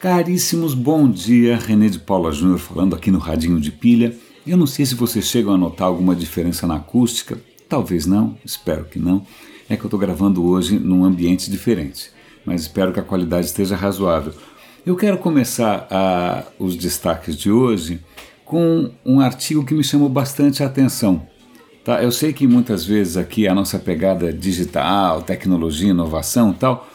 Caríssimos, bom dia. René de Paula Júnior falando aqui no Radinho de Pilha. Eu não sei se vocês chegam a notar alguma diferença na acústica, talvez não, espero que não. É que eu estou gravando hoje num ambiente diferente, mas espero que a qualidade esteja razoável. Eu quero começar a, os destaques de hoje com um artigo que me chamou bastante a atenção. Tá? Eu sei que muitas vezes aqui a nossa pegada digital, tecnologia, inovação tal,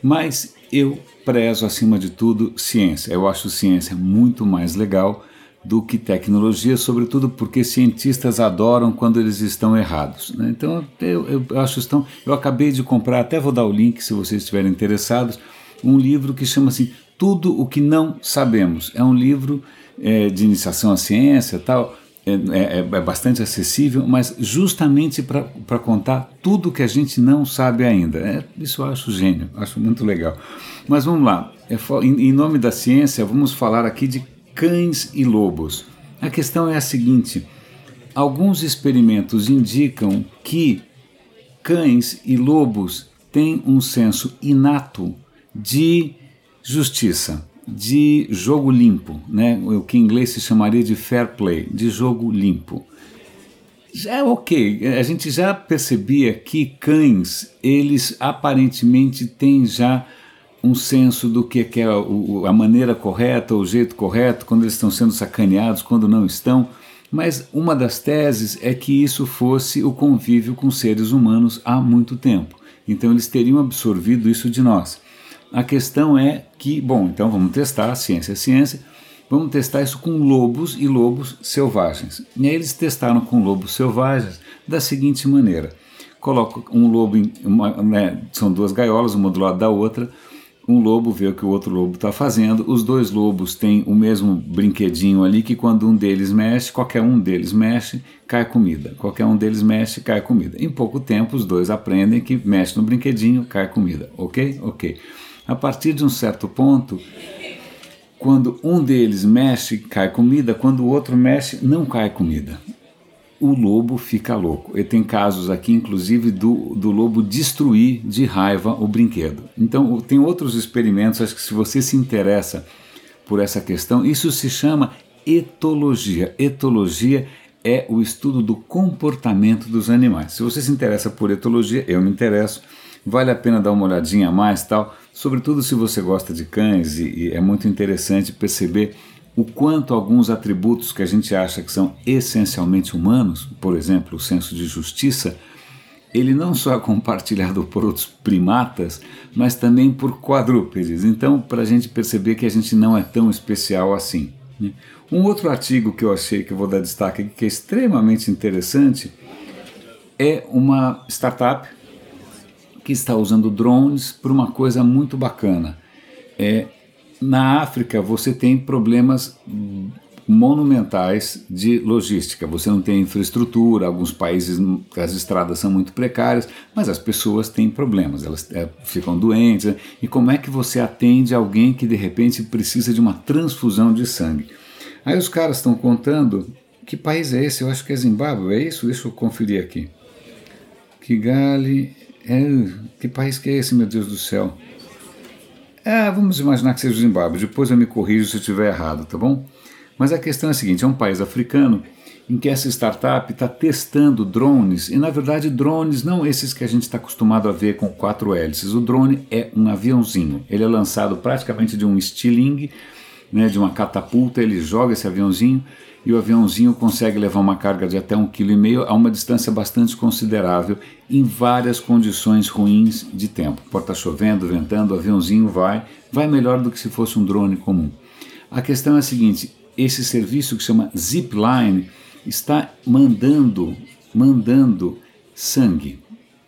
mas eu prezo acima de tudo ciência. Eu acho ciência muito mais legal do que tecnologia, sobretudo porque cientistas adoram quando eles estão errados. Né? Então eu, eu acho estão. Eu acabei de comprar, até vou dar o link se vocês estiverem interessados, um livro que chama assim Tudo o que não sabemos. É um livro é, de iniciação à ciência tal. É, é, é, bastante acessível, mas justamente para contar tudo que a gente não sabe ainda. É, isso eu acho gênio, acho muito legal. Mas vamos lá, é em, em nome da ciência, vamos falar aqui de cães e lobos. A questão é a seguinte: alguns experimentos indicam que cães e lobos têm um senso inato de justiça de jogo limpo, né? o que em inglês se chamaria de fair play, de jogo limpo. Já é ok, a gente já percebia que cães, eles aparentemente têm já um senso do que é a maneira correta, o jeito correto, quando eles estão sendo sacaneados, quando não estão. Mas uma das teses é que isso fosse o convívio com seres humanos há muito tempo. Então eles teriam absorvido isso de nós. A questão é que, bom, então vamos testar, ciência é ciência, vamos testar isso com lobos e lobos selvagens. E aí eles testaram com lobos selvagens da seguinte maneira: coloca um lobo em uma, né, são duas gaiolas, uma do lado da outra. Um lobo vê o que o outro lobo está fazendo. Os dois lobos têm o mesmo brinquedinho ali que quando um deles mexe, qualquer um deles mexe, cai comida. Qualquer um deles mexe, cai comida. Em pouco tempo, os dois aprendem que mexe no brinquedinho, cai comida. Ok? Ok. A partir de um certo ponto, quando um deles mexe, cai comida, quando o outro mexe, não cai comida. O lobo fica louco. E tem casos aqui, inclusive, do, do lobo destruir de raiva o brinquedo. Então, tem outros experimentos, acho que se você se interessa por essa questão, isso se chama etologia. Etologia é o estudo do comportamento dos animais. Se você se interessa por etologia, eu me interesso, vale a pena dar uma olhadinha a mais tal sobretudo se você gosta de cães, e, e é muito interessante perceber o quanto alguns atributos que a gente acha que são essencialmente humanos, por exemplo, o senso de justiça, ele não só é compartilhado por outros primatas, mas também por quadrúpedes. Então, para a gente perceber que a gente não é tão especial assim. Né? Um outro artigo que eu achei que eu vou dar destaque que é extremamente interessante, é uma startup que está usando drones para uma coisa muito bacana. É, na África você tem problemas monumentais de logística. Você não tem infraestrutura, alguns países as estradas são muito precárias, mas as pessoas têm problemas, elas é, ficam doentes. Né? E como é que você atende alguém que de repente precisa de uma transfusão de sangue? Aí os caras estão contando que país é esse? Eu acho que é Zimbábue, é isso? Deixa eu conferir aqui. Kigali, que país que é esse, meu Deus do céu? É, vamos imaginar que seja o Zimbábue, depois eu me corrijo se eu estiver errado, tá bom? Mas a questão é a seguinte: é um país africano em que essa startup está testando drones, e na verdade drones não esses que a gente está acostumado a ver com quatro hélices. O drone é um aviãozinho, ele é lançado praticamente de um estilingue, né, de uma catapulta, ele joga esse aviãozinho e o aviãozinho consegue levar uma carga de até um quilo e meio a uma distância bastante considerável em várias condições ruins de tempo. Pode estar chovendo, ventando, o aviãozinho vai, vai melhor do que se fosse um drone comum. A questão é a seguinte: esse serviço que chama Zipline está mandando, mandando sangue.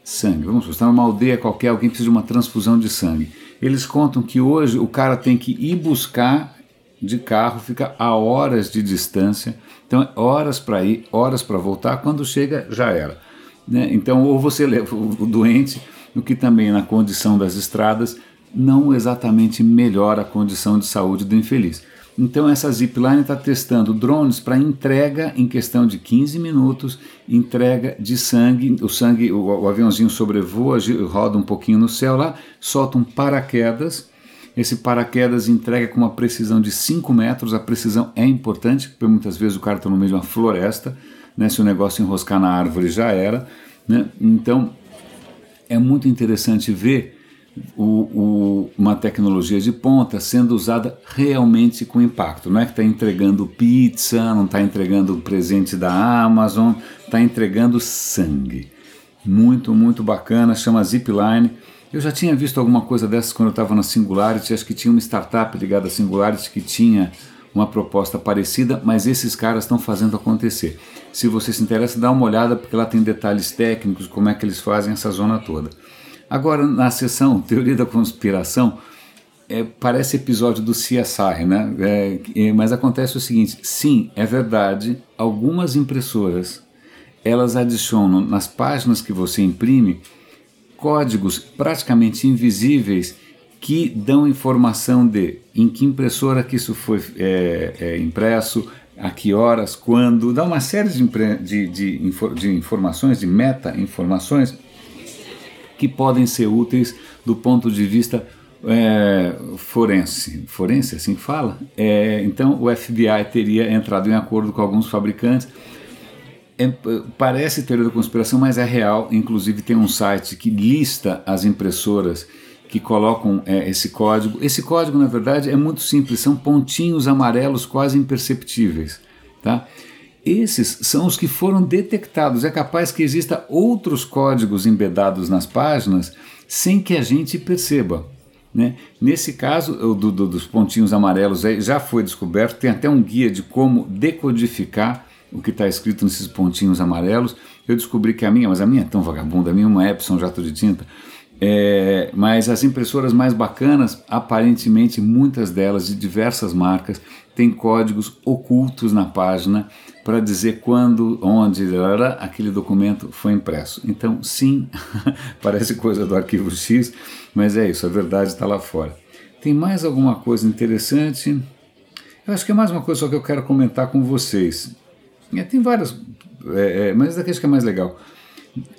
Sangue. Vamos supor, está numa aldeia qualquer, alguém precisa de uma transfusão de sangue. Eles contam que hoje o cara tem que ir buscar de carro fica a horas de distância, então é horas para ir, horas para voltar, quando chega já era. Né? Então, ou você leva o doente, o que também na condição das estradas não exatamente melhora a condição de saúde do infeliz. Então essa Zipline está testando drones para entrega em questão de 15 minutos, entrega de sangue, o sangue, o, o aviãozinho sobrevoa, roda um pouquinho no céu lá, solta um paraquedas Esse paraquedas entrega com uma precisão de 5 metros. A precisão é importante, porque muitas vezes o cara está no meio de uma floresta. Né? Se o negócio enroscar na árvore, já era. Né? Então, é muito interessante ver o, o, uma tecnologia de ponta sendo usada realmente com impacto. Não é que está entregando pizza, não está entregando presente da Amazon, está entregando sangue. Muito, muito bacana, chama Zipline. Eu já tinha visto alguma coisa dessas quando eu estava na Singularity, acho que tinha uma startup ligada à Singularity que tinha uma proposta parecida, mas esses caras estão fazendo acontecer. Se você se interessa, dá uma olhada, porque lá tem detalhes técnicos, como é que eles fazem essa zona toda. Agora, na sessão Teoria da Conspiração, é, parece episódio do CSI, né? É, é, mas acontece o seguinte: sim, é verdade, algumas impressoras elas adicionam nas páginas que você imprime códigos praticamente invisíveis que dão informação de em que impressora que isso foi é, é, impresso, a que horas, quando, dá uma série de, de, de, de informações, de meta-informações que podem ser úteis do ponto de vista é, forense. Forense, assim fala? É, então o FBI teria entrado em acordo com alguns fabricantes. É, parece teoria da conspiração, mas é real. Inclusive tem um site que lista as impressoras que colocam é, esse código. Esse código, na verdade, é muito simples, são pontinhos amarelos quase imperceptíveis. Tá? Esses são os que foram detectados. É capaz que exista outros códigos embedados nas páginas sem que a gente perceba. Né? Nesse caso, o do, do, dos pontinhos amarelos já foi descoberto, tem até um guia de como decodificar o que está escrito nesses pontinhos amarelos. Eu descobri que a minha, mas a minha é tão vagabunda, a minha é uma Epson jato de tinta. É, mas as impressoras mais bacanas, aparentemente muitas delas de diversas marcas, têm códigos ocultos na página para dizer quando, onde aquele documento foi impresso. Então, sim, parece coisa do arquivo X, mas é isso, a verdade está lá fora. Tem mais alguma coisa interessante? Eu acho que é mais uma coisa só que eu quero comentar com vocês. É, tem várias, é, é, mas que é mais legal.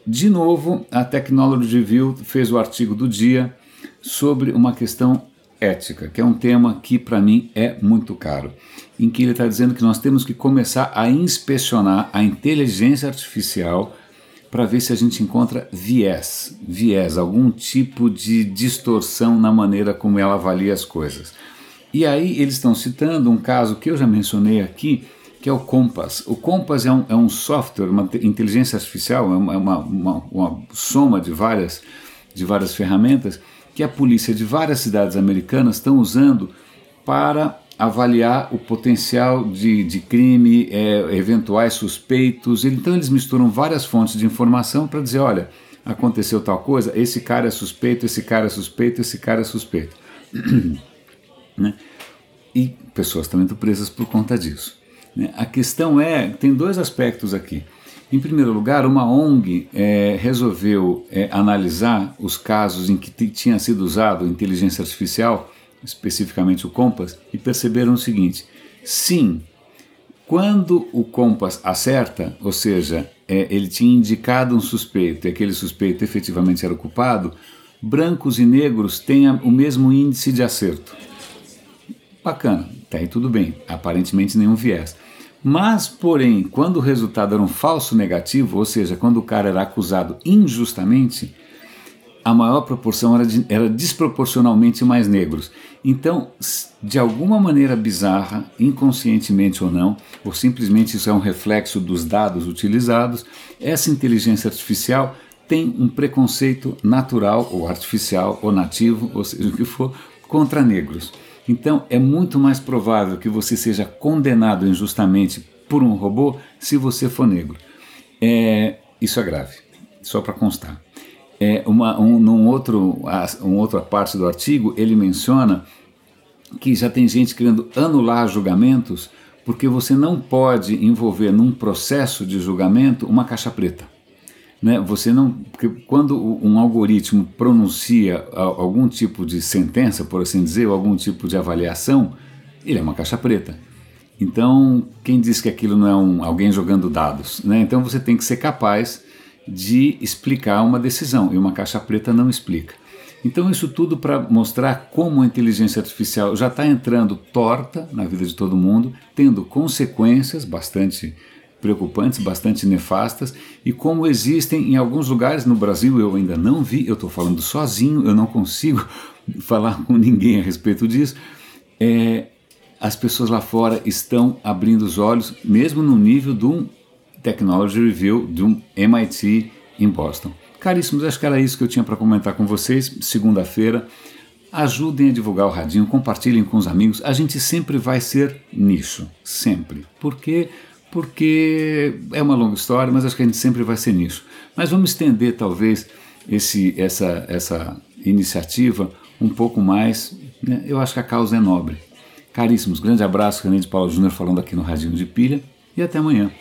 De novo, a Technology Review fez o artigo do dia sobre uma questão ética, que é um tema que para mim é muito caro, em que ele está dizendo que nós temos que começar a inspecionar a inteligência artificial para ver se a gente encontra viés, viés, algum tipo de distorção na maneira como ela avalia as coisas. E aí eles estão citando um caso que eu já mencionei aqui, que é o Compass. O Compass é um, é um software, uma inteligência artificial, é uma, é uma, uma, uma soma de várias, de várias ferramentas que a polícia de várias cidades americanas estão usando para avaliar o potencial de, de crime, é, eventuais suspeitos. Então eles misturam várias fontes de informação para dizer, olha, aconteceu tal coisa, esse cara é suspeito, esse cara é suspeito, esse cara é suspeito. né? E pessoas também estão presas por conta disso. Né? A questão é, tem dois aspectos aqui. Em primeiro lugar, uma ONG é, resolveu é, analisar os casos em que tinha sido usado inteligência artificial, especificamente o Compass, e perceberam o seguinte: sim, quando o Compass acerta, ou seja, é, ele tinha indicado um suspeito e aquele suspeito efetivamente era o culpado, brancos e negros têm o mesmo índice de acerto. Bacana, tá aí tudo bem, aparentemente nenhum viés. Mas, porém, quando o resultado era um falso negativo, ou seja, quando o cara era acusado injustamente, a maior proporção era, de, era desproporcionalmente mais negros. Então, de alguma maneira bizarra, inconscientemente ou não, ou simplesmente isso é um reflexo dos dados utilizados, essa inteligência artificial tem um preconceito natural ou artificial ou nativo, ou seja o que for, contra negros. Então é muito mais provável que você seja condenado injustamente por um robô se você for negro. É, isso é grave, só para constar. É, uma, um, num outro, outra parte do artigo, ele menciona que já tem gente querendo anular julgamentos porque você não pode envolver num processo de julgamento uma caixa preta. Né? Você não, quando um algoritmo pronuncia algum tipo de sentença, por assim dizer, ou algum tipo de avaliação, ele é uma caixa preta. Então, quem diz que aquilo não é um, alguém jogando dados? Né? Então, você tem que ser capaz de explicar uma decisão, e uma caixa preta não explica. Então, isso tudo para mostrar como a inteligência artificial já está entrando torta na vida de todo mundo, tendo consequências bastante preocupantes, bastante nefastas, e como existem em alguns lugares no Brasil, eu ainda não vi, eu estou falando sozinho, eu não consigo falar com ninguém a respeito disso. É, as pessoas lá fora estão abrindo os olhos, mesmo no nível de um Technology Review de um MIT em Boston. Caríssimos, acho que era isso que eu tinha para comentar com vocês. Segunda-feira, ajudem a divulgar o radinho, compartilhem com os amigos. A gente sempre vai ser nicho, sempre. Por quê? Porque é uma longa história, mas acho que a gente sempre vai ser nicho. Mas vamos estender talvez esse, essa, essa iniciativa um pouco mais. Né? Eu acho que a causa é nobre. Caríssimos, grande abraço, René de Paulo Júnior falando aqui no Radinho de Pilha e até amanhã.